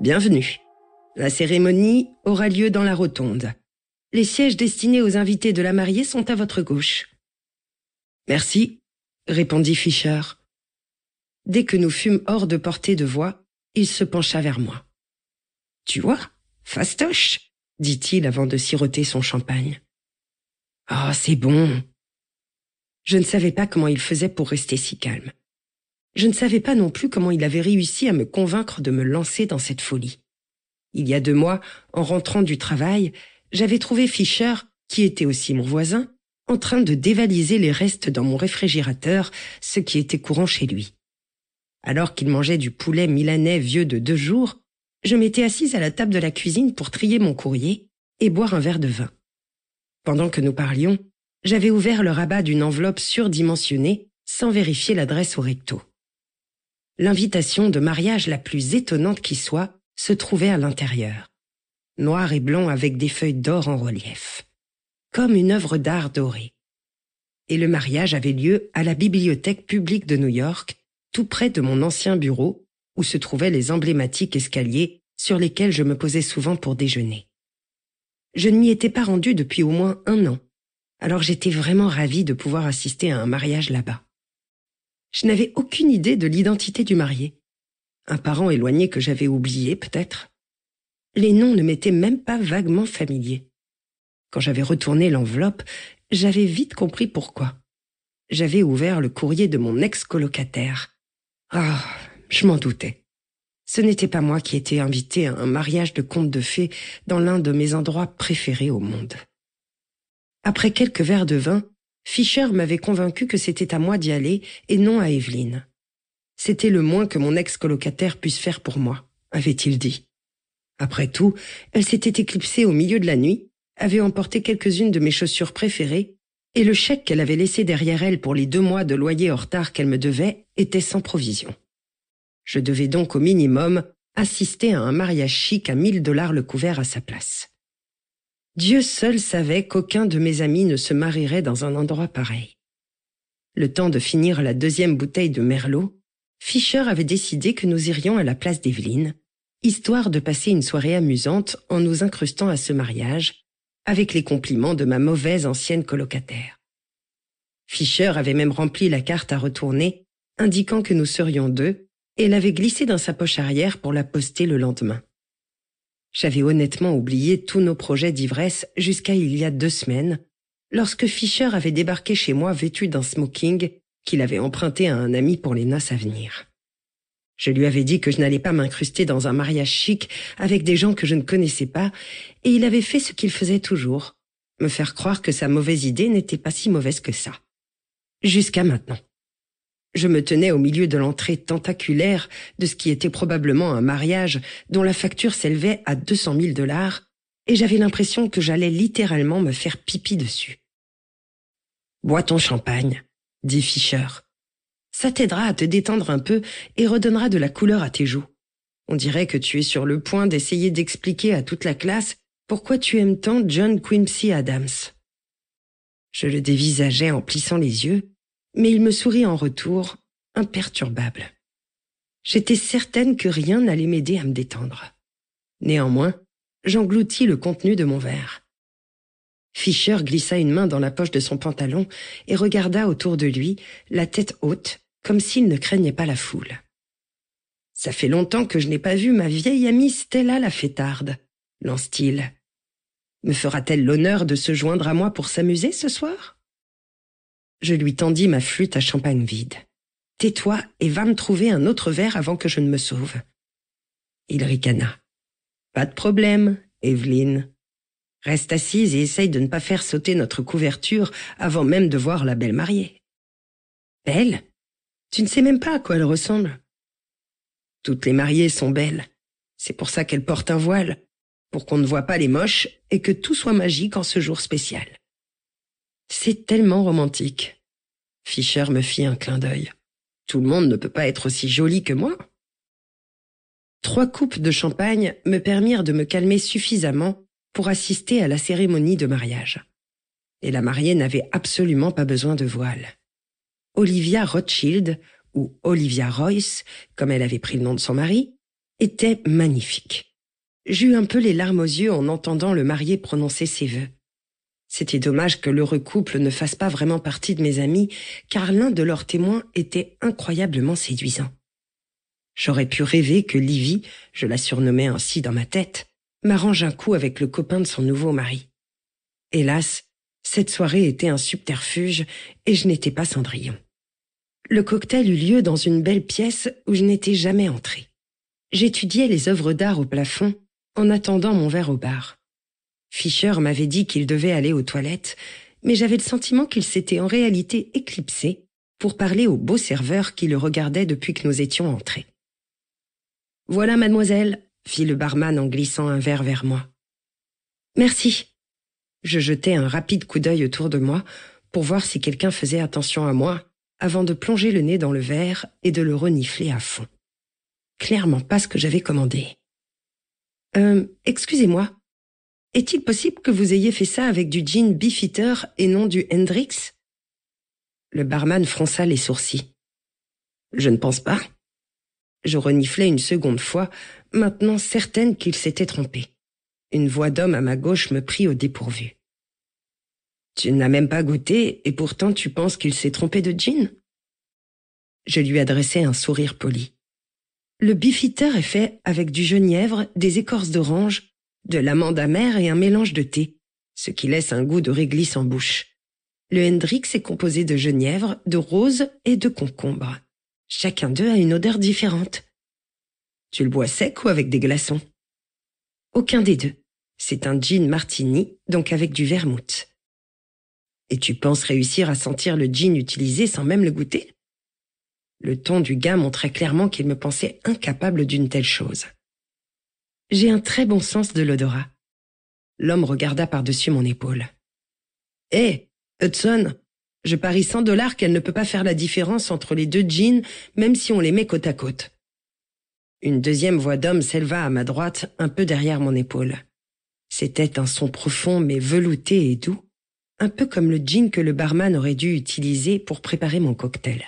Bienvenue. La cérémonie aura lieu dans la rotonde. Les sièges destinés aux invités de la mariée sont à votre gauche. Merci, répondit Fischer. Dès que nous fûmes hors de portée de voix, il se pencha vers moi. Tu vois, fastoche, dit-il avant de siroter son champagne. Oh, c'est bon. Je ne savais pas comment il faisait pour rester si calme. Je ne savais pas non plus comment il avait réussi à me convaincre de me lancer dans cette folie. Il y a deux mois, en rentrant du travail, j'avais trouvé Fischer, qui était aussi mon voisin, en train de dévaliser les restes dans mon réfrigérateur, ce qui était courant chez lui. Alors qu'il mangeait du poulet milanais vieux de deux jours, je m'étais assise à la table de la cuisine pour trier mon courrier et boire un verre de vin. Pendant que nous parlions, j'avais ouvert le rabat d'une enveloppe surdimensionnée sans vérifier l'adresse au recto. L'invitation de mariage la plus étonnante qui soit se trouvait à l'intérieur. Noir et blanc avec des feuilles d'or en relief. Comme une œuvre d'art dorée. Et le mariage avait lieu à la bibliothèque publique de New York, tout près de mon ancien bureau, où se trouvaient les emblématiques escaliers sur lesquels je me posais souvent pour déjeuner. Je ne m'y étais pas rendu depuis au moins un an, alors j'étais vraiment ravie de pouvoir assister à un mariage là-bas. Je n'avais aucune idée de l'identité du marié. Un parent éloigné que j'avais oublié, peut-être. Les noms ne m'étaient même pas vaguement familiers. Quand j'avais retourné l'enveloppe, j'avais vite compris pourquoi. J'avais ouvert le courrier de mon ex-colocataire. Ah, je m'en doutais. Ce n'était pas moi qui étais invité à un mariage de conte de fées dans l'un de mes endroits préférés au monde. Après quelques verres de vin, Fischer m'avait convaincu que c'était à moi d'y aller et non à Evelyne. C'était le moins que mon ex-colocataire puisse faire pour moi, avait-il dit. Après tout, elle s'était éclipsée au milieu de la nuit, avait emporté quelques-unes de mes chaussures préférées, et le chèque qu'elle avait laissé derrière elle pour les deux mois de loyer en retard qu'elle me devait était sans provision. Je devais donc au minimum assister à un mariage chic à mille dollars le couvert à sa place. Dieu seul savait qu'aucun de mes amis ne se marierait dans un endroit pareil. Le temps de finir la deuxième bouteille de Merlot, Fischer avait décidé que nous irions à la place d'Evelyne, histoire de passer une soirée amusante en nous incrustant à ce mariage, avec les compliments de ma mauvaise ancienne colocataire. Fischer avait même rempli la carte à retourner, indiquant que nous serions deux, et l'avait glissée dans sa poche arrière pour la poster le lendemain. J'avais honnêtement oublié tous nos projets d'ivresse jusqu'à il y a deux semaines, lorsque Fischer avait débarqué chez moi vêtu d'un smoking qu'il avait emprunté à un ami pour les noces à venir. Je lui avais dit que je n'allais pas m'incruster dans un mariage chic avec des gens que je ne connaissais pas, et il avait fait ce qu'il faisait toujours, me faire croire que sa mauvaise idée n'était pas si mauvaise que ça. Jusqu'à maintenant. Je me tenais au milieu de l'entrée tentaculaire de ce qui était probablement un mariage dont la facture s'élevait à deux cent mille dollars, et j'avais l'impression que j'allais littéralement me faire pipi dessus. Bois ton champagne, dit Fischer. Ça t'aidera à te détendre un peu et redonnera de la couleur à tes joues. On dirait que tu es sur le point d'essayer d'expliquer à toute la classe pourquoi tu aimes tant John Quincy Adams. Je le dévisageais en plissant les yeux, mais il me sourit en retour, imperturbable. J'étais certaine que rien n'allait m'aider à me détendre. Néanmoins, j'engloutis le contenu de mon verre. Fischer glissa une main dans la poche de son pantalon et regarda autour de lui, la tête haute, comme s'il ne craignait pas la foule. Ça fait longtemps que je n'ai pas vu ma vieille amie Stella la fêtarde, lance-t-il. Me fera-t-elle l'honneur de se joindre à moi pour s'amuser ce soir? Je lui tendis ma flûte à champagne vide. Tais-toi et va me trouver un autre verre avant que je ne me sauve. Il ricana. Pas de problème, Evelyne. Reste assise et essaye de ne pas faire sauter notre couverture avant même de voir la belle mariée. Belle? Tu ne sais même pas à quoi elle ressemble. Toutes les mariées sont belles. C'est pour ça qu'elles portent un voile, pour qu'on ne voit pas les moches et que tout soit magique en ce jour spécial. C'est tellement romantique. Fischer me fit un clin d'œil. Tout le monde ne peut pas être aussi joli que moi. Trois coupes de champagne me permirent de me calmer suffisamment pour assister à la cérémonie de mariage. Et la mariée n'avait absolument pas besoin de voile. Olivia Rothschild, ou Olivia Royce, comme elle avait pris le nom de son mari, était magnifique. J'eus un peu les larmes aux yeux en entendant le marié prononcer ses vœux. C'était dommage que l'heureux couple ne fasse pas vraiment partie de mes amis, car l'un de leurs témoins était incroyablement séduisant. J'aurais pu rêver que Livy, je la surnommais ainsi dans ma tête, m'arrange un coup avec le copain de son nouveau mari. Hélas, cette soirée était un subterfuge et je n'étais pas Cendrillon. Le cocktail eut lieu dans une belle pièce où je n'étais jamais entré. J'étudiais les œuvres d'art au plafond en attendant mon verre au bar. Fischer m'avait dit qu'il devait aller aux toilettes, mais j'avais le sentiment qu'il s'était en réalité éclipsé pour parler au beau serveur qui le regardait depuis que nous étions entrés. Voilà, mademoiselle, fit le barman en glissant un verre vers moi. Merci. Je jetai un rapide coup d'œil autour de moi pour voir si quelqu'un faisait attention à moi avant de plonger le nez dans le verre et de le renifler à fond. Clairement pas ce que j'avais commandé. Euh, excusez-moi. Est-il possible que vous ayez fait ça avec du gin Beefeater et non du Hendrix? Le barman fronça les sourcils. Je ne pense pas. Je reniflai une seconde fois, maintenant certaine qu'il s'était trompé. Une voix d'homme à ma gauche me prit au dépourvu. Tu n'as même pas goûté, et pourtant tu penses qu'il s'est trompé de gin Je lui adressai un sourire poli. Le beefeater est fait avec du genièvre, des écorces d'orange, de l'amande amère et un mélange de thé, ce qui laisse un goût de réglisse en bouche. Le Hendrix est composé de genièvre, de rose et de concombre. Chacun d'eux a une odeur différente. Tu le bois sec ou avec des glaçons? Aucun des deux. C'est un gin martini, donc avec du vermouth. Et tu penses réussir à sentir le gin utilisé sans même le goûter? Le ton du gars montrait clairement qu'il me pensait incapable d'une telle chose. J'ai un très bon sens de l'odorat. L'homme regarda par-dessus mon épaule. Hé, Hudson, je parie 100 dollars qu'elle ne peut pas faire la différence entre les deux jeans, même si on les met côte à côte. Une deuxième voix d'homme s'éleva à ma droite, un peu derrière mon épaule. C'était un son profond mais velouté et doux, un peu comme le jean que le barman aurait dû utiliser pour préparer mon cocktail.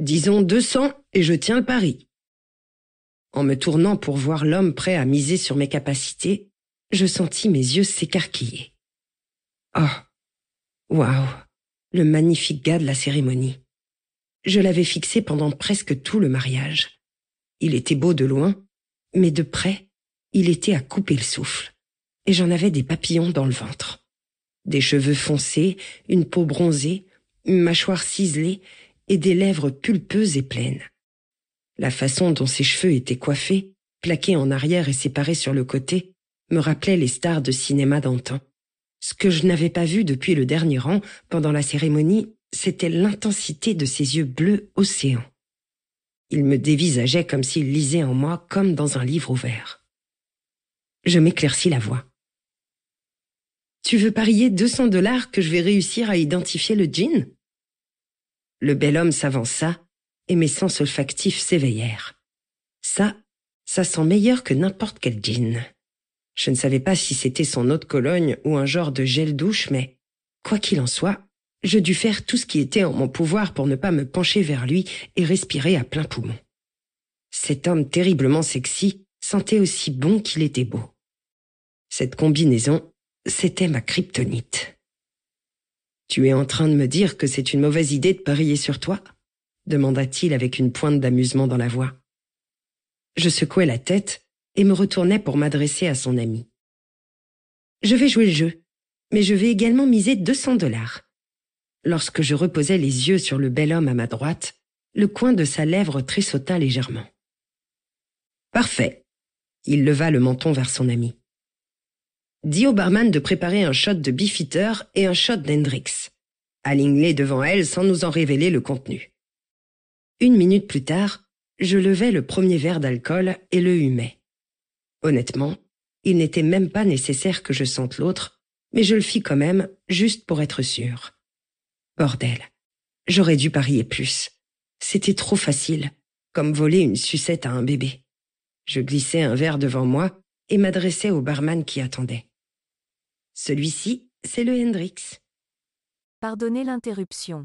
Disons 200 et je tiens le pari. En me tournant pour voir l'homme prêt à miser sur mes capacités, je sentis mes yeux s'écarquiller. Oh, Waouh, le magnifique gars de la cérémonie. Je l'avais fixé pendant presque tout le mariage. Il était beau de loin, mais de près, il était à couper le souffle, et j'en avais des papillons dans le ventre. Des cheveux foncés, une peau bronzée, une mâchoire ciselée et des lèvres pulpeuses et pleines. La façon dont ses cheveux étaient coiffés, plaqués en arrière et séparés sur le côté, me rappelait les stars de cinéma d'antan. Ce que je n'avais pas vu depuis le dernier rang pendant la cérémonie, c'était l'intensité de ses yeux bleus océan. Il me dévisageait comme s'il lisait en moi comme dans un livre ouvert. Je m'éclaircis la voix. Tu veux parier 200 dollars que je vais réussir à identifier le djinn? Le bel homme s'avança et mes sens olfactifs s'éveillèrent. Ça, ça sent meilleur que n'importe quel djinn. Je ne savais pas si c'était son eau de Cologne ou un genre de gel douche, mais quoi qu'il en soit, je dus faire tout ce qui était en mon pouvoir pour ne pas me pencher vers lui et respirer à plein poumon. Cet homme terriblement sexy sentait aussi bon qu'il était beau. Cette combinaison, c'était ma kryptonite. Tu es en train de me dire que c'est une mauvaise idée de parier sur toi? Demanda-t-il avec une pointe d'amusement dans la voix. Je secouai la tête et me retournai pour m'adresser à son ami. Je vais jouer le jeu, mais je vais également miser 200 dollars. Lorsque je reposai les yeux sur le bel homme à ma droite, le coin de sa lèvre tressauta légèrement. Parfait. Il leva le menton vers son ami. Dis au barman de préparer un shot de Beefeater et un shot d'Hendrix. Aligne-les devant elle sans nous en révéler le contenu. Une minute plus tard, je levai le premier verre d'alcool et le humais. Honnêtement, il n'était même pas nécessaire que je sente l'autre, mais je le fis quand même, juste pour être sûr. Bordel. J'aurais dû parier plus. C'était trop facile, comme voler une sucette à un bébé. Je glissai un verre devant moi et m'adressai au barman qui attendait. Celui-ci, c'est le Hendrix. Pardonnez l'interruption.